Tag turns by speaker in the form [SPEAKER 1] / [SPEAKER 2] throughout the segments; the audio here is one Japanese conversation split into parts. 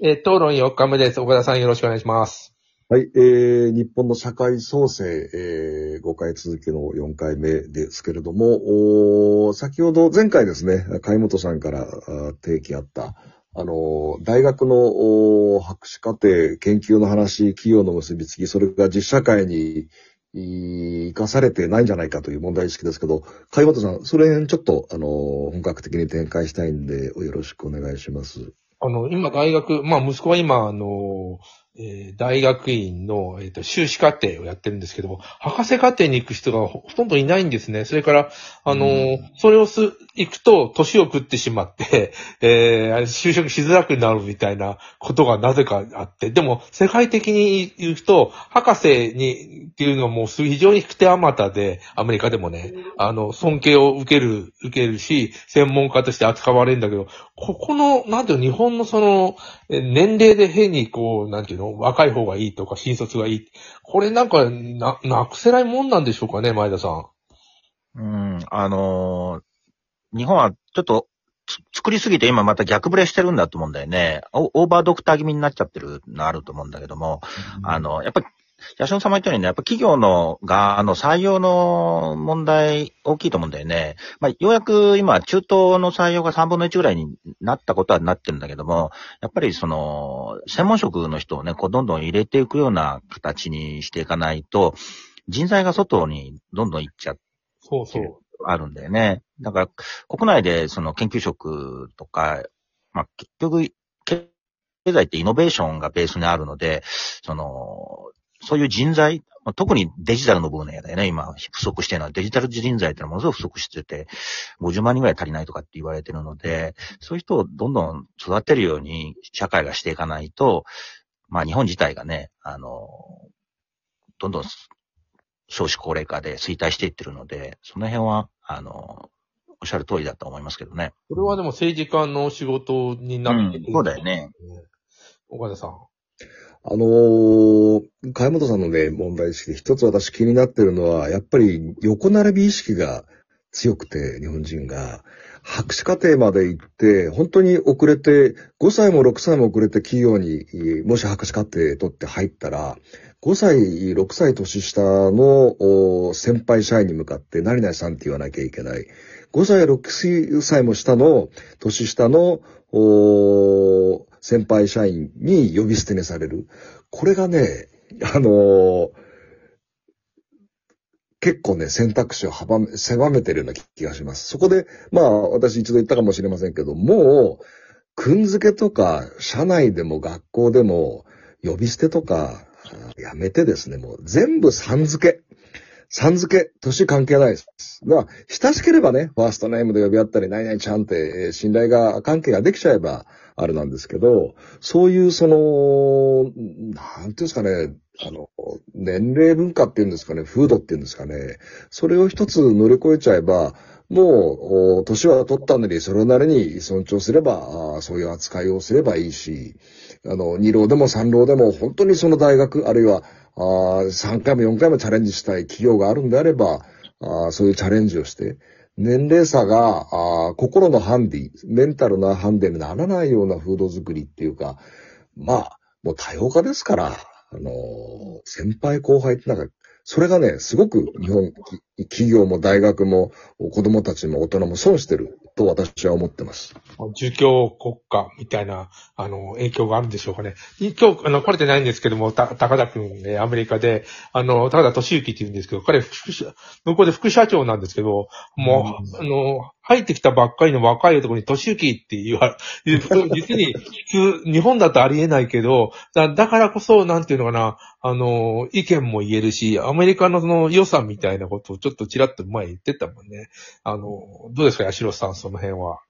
[SPEAKER 1] えー討論4日目です。岡田さんよろしくお願いします。
[SPEAKER 2] はい、えー、日本の社会創生、えー、5回続きの4回目ですけれども、お先ほど前回ですね、貝本さんから提起あった、あの、大学の博士課程研究の話、企業の結びつき、それが実社会に生かされてないんじゃないかという問題意識ですけど、貝本さん、それちょっと、あの、本格的に展開したいんで、よろしくお願いします。
[SPEAKER 1] あの、今大学、まあ息子は今、あの、えー大学院の、えーと修士課程をやってるんですけども、博士課程に行く人がほほとんどいないんですね。それから、あの、
[SPEAKER 2] うん。
[SPEAKER 1] それをす、行くと年を食ってしまって、えー就職しづらくなるみたいなことがなぜかあって、でも世界的に言うと、博士にっていうのはもうす非常に引く手あまたで、アメリカでもね、あの、尊敬を受ける、受けるし、専門家として扱われるんだけど、ここの、なんていうの、日本のその、え年齢で変にこう、なんていうの、若い方がいいとか、新卒がいい。これなんか、な、なくせないもんなんでしょうかね、前田さん。
[SPEAKER 3] うん、あのー日本はちょっとつ作りすぎて今また逆ブレしてるんだと思うんだよね。オオーバードクター気味になっちゃってるのあると思うんだけども、あの、やっぱり、ヤシオン様言ったようにね、やっぱ企業の側の採用の問題大きいと思うんだよね。まあ、ようやく今、中東の採用が3分の1ぐらいになったことはなってるんだけども、やっぱりその、専門職の人をね、こう、どんどん入れていくような形にしていかないと、人材が外にどんどん行っちゃって、
[SPEAKER 1] そうそう。
[SPEAKER 3] あるんだよね。だから、国内でその研究職とか、まあ、結局、経済ってイノベーションがベースにあるので、その、そういう人材、まあ特にデジタルの分野だよね、今不足してるのはデジタル人材ってのはものすごく不足してて、50万人ぐらい足りないとかって言われてるので、そういう人をどんどん育てるように社会がしていかないと、まあ日本自体がね、あの、どんどん少子高齢化で衰退していってるので、その辺は、あの、おっしゃる通りだと思いますけどね。
[SPEAKER 1] これはでも政治家の仕事になってくる、
[SPEAKER 3] うんそうだよね。
[SPEAKER 1] 岡田さん。
[SPEAKER 2] あのー、貝本さんのね、問題意識で一つ私気になってるのは、やっぱり横並び意識が強くて、日本人が。博士課程まで行って、本当に遅れて、5歳も6歳も遅れて企業に、もし博士課程取って入ったら、5歳、6歳年下の先輩社員に向かって何々さんって言わなきゃいけない。5歳、6歳も下の年下のお先輩社員に呼び捨てにされる。これがね、あのー結構ね、選択肢を幅め、狭めてるような気がします。そこで、まあ、私一度言ったかもしれませんけど、もう、くんづけとか、社内でも学校でも、呼び捨てとか、やめてですね、もう全部さん付け。さん付け、年関係ないです。だから、親しければね、ファーストネームで呼び合ったり、何々ちゃんって、信頼が、関係ができちゃえば、あれなんですけど、そういう、その、なんていうんですかね、あの、年齢文化っていうんですかね、風土っていうんですかね、それを一つ乗り越えちゃえば、もう、年は取ったのに、それなりに尊重すれば、そういう扱いをすればいいし、あの、二浪でも三浪でも、本当にその大学、あるいは、あ3回も4回もチャレンジしたい企業があるんであれば、そういうチャレンジをして、年齢差が、心のハンディ、メンタルなハンディにならないような風土作りっていうか、まあ、もう多様化ですから、あの先輩後輩ってなんか、それがね、すごく日本、き企業も大学も子供たちも大人も損してると私は思ってます。
[SPEAKER 1] 儒教国家みたいな、あの、影響があるんでしょうかね。今日、あの、来れてないんですけども、た、高田くんね、アメリカで、あの、高田敏之って言うんですけど、彼、副社、向こうで副社長なんですけど、もう、あの、入ってきたばっかりの若い男に敏之って言わ れ、実に普通、日本だとありえないけど、だだからこそ、なんていうのかな、あの、意見も言えるし、アメリカのその良さみたいなことをちょっとちらっと前言ってたもんね。あの、どうですか、八代さん、その辺は？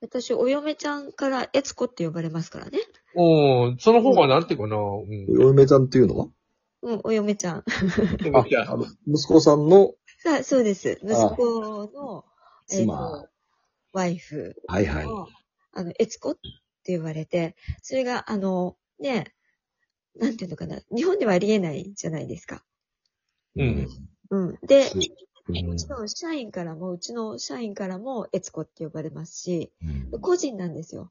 [SPEAKER 4] 私、お嫁ちゃんからエツコって呼ばれますからね。
[SPEAKER 1] おその方がなんていうかな、うん。
[SPEAKER 2] お嫁ちゃんっていうのは？
[SPEAKER 4] うん、お嫁ちゃん。
[SPEAKER 2] あ、あの、息子さんの、
[SPEAKER 4] さあ、そうです。息子の、
[SPEAKER 2] 妻
[SPEAKER 4] と、ワイフ
[SPEAKER 2] はいはい。
[SPEAKER 4] の、あの、エツコって言われて、それが、あの、ね、なんていうのかな。日本ではありえないじゃないですか。
[SPEAKER 1] うん。
[SPEAKER 4] うん。で、
[SPEAKER 2] うん
[SPEAKER 4] うちの社員からも、うちの社員からも、エツコって呼ばれますし、
[SPEAKER 2] うん
[SPEAKER 4] 個人なんですよ。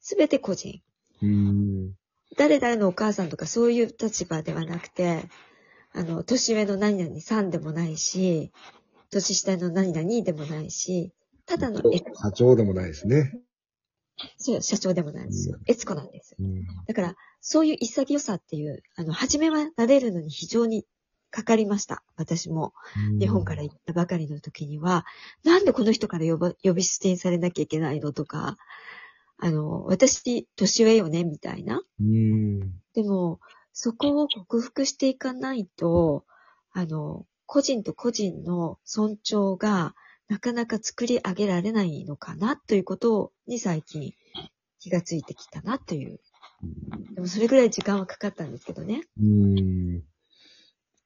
[SPEAKER 4] すべて個人。
[SPEAKER 2] うん。
[SPEAKER 4] 誰々のお母さんとかそういう立場ではなくて、あの、年上の何々さんでもないし、年下の何々でもないし、ただのエ
[SPEAKER 2] 社長でもないですね。
[SPEAKER 4] そう社長でもないですよ。エツコなんです。
[SPEAKER 2] うん。
[SPEAKER 4] だから、そういう潔さっていう、あの、初めは慣れるのに非常にかかりました。私も。日本から行ったばかりの時には、なんでこの人から呼ば呼び捨てにされなきゃいけないのとか、あの、私、年上よね、みたいな。
[SPEAKER 2] うん。
[SPEAKER 4] でも、そこを克服していかないと、あの、個人と個人の尊重がなかなか作り上げられないのかなということに最近気がついてきたなという。でもそれぐらい時間はかかったんですけどね。
[SPEAKER 2] うん。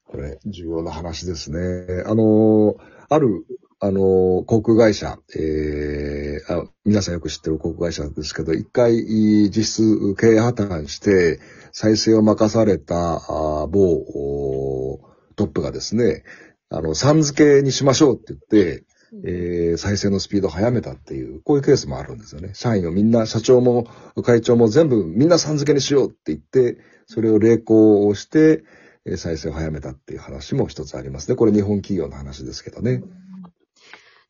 [SPEAKER 2] これ、重要な話ですね。あの、ある、あの、航空会社、えーあ、皆さんよく知ってる航空会社ですけど、一回、実質経営破綻して、再生を任された、あ某、トップがですね、あの、さん付けにしましょうって言って、えー再生のスピードを速めたっていう、こういうケースもあるんですよね。社員をみんな、社長も会長も全部みんなさん付けにしようって言って、それを励行をして、えー再生を早めたっていう話も一つありますね。これ日本企業の話ですけどね。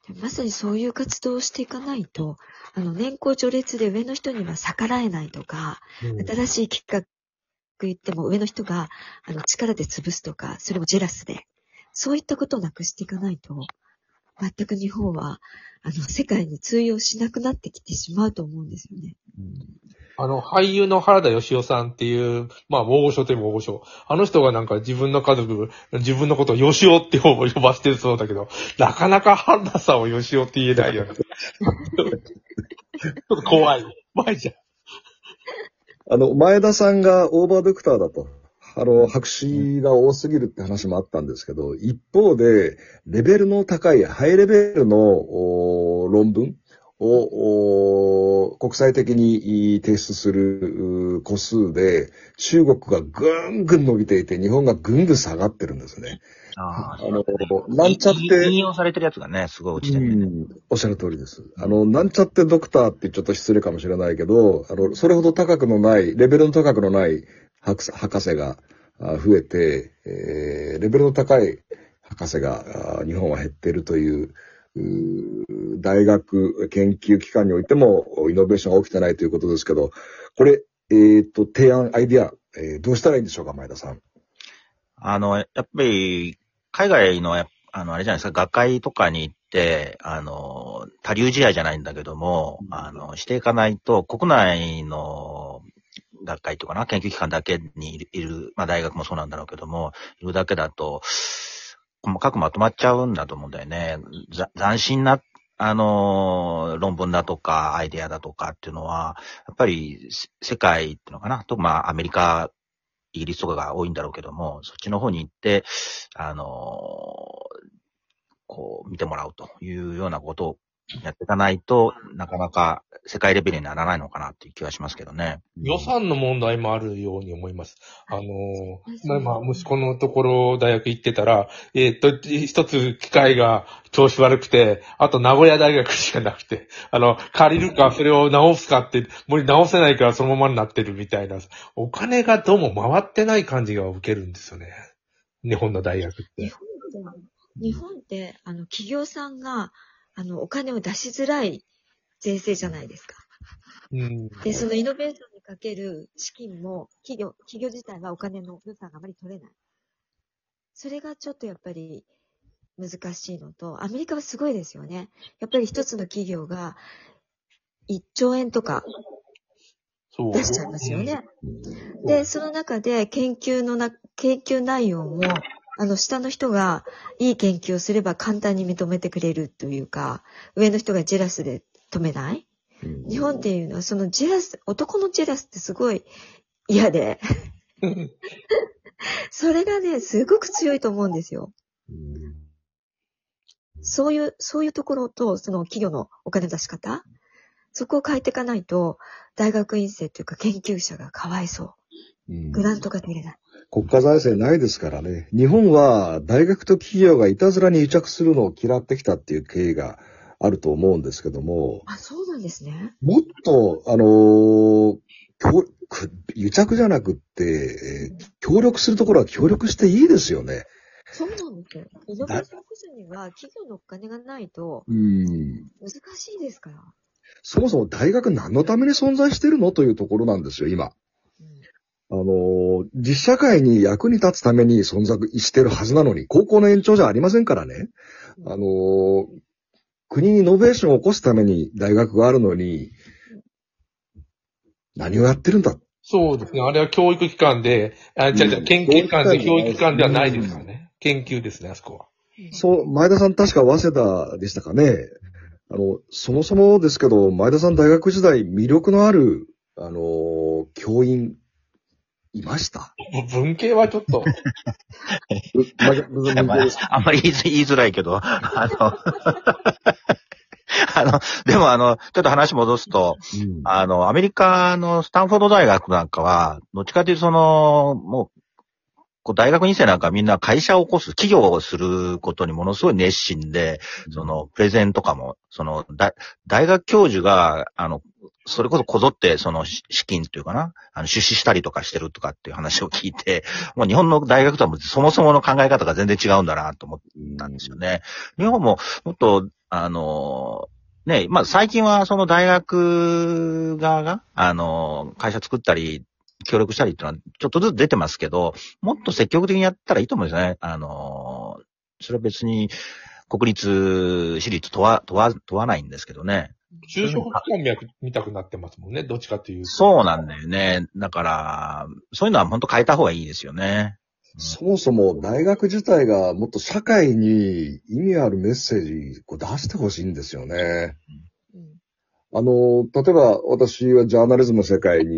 [SPEAKER 4] でまさにそういう活動をしていかないと、あの、年功序列で上の人には逆らえないとか、新しい企画言っても上の人が、あの、力で潰すとか、それもジェラスで、そういったことをなくしていかないと、全く日本は、あの、世界に通用しなくなってきてしまうと思うんですよね。
[SPEAKER 1] あの、俳優の原田義雄さんっていう、まあ、大御所という大御所。あの人がなんか自分の家族、自分のことを義雄って呼ばしてるそうだけど、なかなか原田さんを義雄って言えないよね。ちょっと怖い。怖いじゃん。
[SPEAKER 2] あの、前田さんがオーバードクターだと。あの、白紙が多すぎるって話もあったんですけど、一方で、レベルの高い、ハイレベルのお論文をお国際的に提出するう個数で、中国がぐんぐん伸びていて、日本がぐんぐん下がってるんですね。
[SPEAKER 3] あ
[SPEAKER 2] あの、なんちゃって、
[SPEAKER 3] 引用されてるやつがね、すごい落ちてるね。
[SPEAKER 2] うんおっしゃる通りです。あの、なんちゃってドクターってちょっと失礼かもしれないけど、あの、それほど高くのない、レベルの高くのない博士博士があ増えて、えーレベルの高い博士があ日本は減っているという、大学研究機関においてもイノベーションが起きてないということですけど、これ、えっ、と、提案、アイディア、えーどうしたらいいんでしょうか、前田さん。
[SPEAKER 3] あの、やっぱり、海外のや、あの、あれじゃないですか、学会とかに行って、あの、多流試合じゃないんだけども、あの、していかないと、国内の学会とかな、研究機関だけにいる、いるまあ大学もそうなんだろうけども、いるだけだと、細かくまとまっちゃうんだと思うんだよね。斬新な、あの、論文だとか、アイデアだとかっていうのは、やっぱり、世界っていうのかな、と、まあ、アメリカイギリスとかが多いんだろうけども、そっちの方に行って、あのこう、見てもらうというようなことをやっていかないとなかなか世界レベルにならないのかなっていう気はしますけどね。
[SPEAKER 1] 予算の問題もあるように思います。あのー、まあ、息子のところ大学行ってたら、えーっと、一つ機械が調子悪くて、あと名古屋大学しかなくて、あの、借りるかそれを直すかって、もう直せないからそのままになってるみたいな、お金がどうも回ってない感じが受けるんですよね。日本の大学って。
[SPEAKER 4] 日本で、日本って、あの、企業さんが、あの、お金を出しづらい税制じゃないですか。
[SPEAKER 1] うん。
[SPEAKER 4] で、そのイノベーションにかける資金も、企業、企業自体はお金の予算があまり取れない。それがちょっとやっぱり難しいのと、アメリカはすごいですよね。やっぱり一つの企業が1兆円とか。出しちゃいますよね。で、その中で研究のな、研究内容も、あの、下の人がいい研究をすれば簡単に認めてくれるというか、上の人がジェラスで止めない？
[SPEAKER 2] うん。
[SPEAKER 4] 日本っていうのは、そのジェラス、男のジェラスってすごい嫌で、それがね、すごく強いと思うんですよ。
[SPEAKER 2] うん。
[SPEAKER 4] そういう、そういうところと、その企業のお金出し方、そこを変えていかないと、大学院生というか研究者がかわいそう。
[SPEAKER 2] うん。
[SPEAKER 4] グラントが出れない。
[SPEAKER 2] 国家財政ないですからね。日本は大学と企業がいたずらに癒着するのを嫌ってきたっていう経緯があると思うんですけども、
[SPEAKER 4] あ、そうなんですね。
[SPEAKER 2] もっと、あのー癒着じゃなくって、えー協力するところは協力していいですよね。
[SPEAKER 4] そうなんですよ。イノベーション起こすには企業のお金がないと
[SPEAKER 2] うん。
[SPEAKER 4] 難しいですから。
[SPEAKER 2] そもそも大学何のために存在してるのというところなんですよ、今。
[SPEAKER 4] うん
[SPEAKER 2] あのー実社会に役に立つために存在してるはずなのに、高校の延長じゃありませんからね。あのー国にイノベーションを起こすために大学があるのに、何をやってるんだ？
[SPEAKER 1] そうですね。あれは教育機関で、あ、違う違う、研究機関で教育機関ではないですからね。研究ですね、あそこは。
[SPEAKER 2] そう、前田さん確か早稲田でしたかね。あの、そもそもですけど、前田さん大学時代魅力のある、あのー教員、いました？
[SPEAKER 1] 文系はちょっと、
[SPEAKER 2] うまむず
[SPEAKER 3] まああんまり言いづ言いづらいけど、あの、あの、でもあの、ちょっと話戻すと、
[SPEAKER 2] うん。
[SPEAKER 3] あの、アメリカのスタンフォード大学なんかは、どっちかというとその、もう、こう大学2世なんかみんな会社を起こす、企業をすることにものすごい熱心で、その、プレゼンとかも、その、大大学教授が、あの、それこそこぞって、その、し資金というかな、あの、出資したりとかしてるとかっていう話を聞いて、もう日本の大学とはもうそもそもの考え方が全然違うんだなと思ったんですよね。日本ももっと、あの、ね、まあ最近はその大学側が、あの、会社作ったり、協力したりっていうのはちょっとずつ出てますけど、もっと積極的にやったらいいと思うんですよね。あの、それは別に国立、私立問わ、問わ、問わないんですけどね。
[SPEAKER 1] 就職機関脈見たくなってますもんね、どっちかっていうと。
[SPEAKER 3] そうなんだよね。だから、そういうのは本当変えた方がいいですよね。
[SPEAKER 2] そもそも大学自体がもっと社会に意味あるメッセージを出してほしいんですよね。
[SPEAKER 4] うん
[SPEAKER 2] あの、例えば私はジャーナリズムの世界に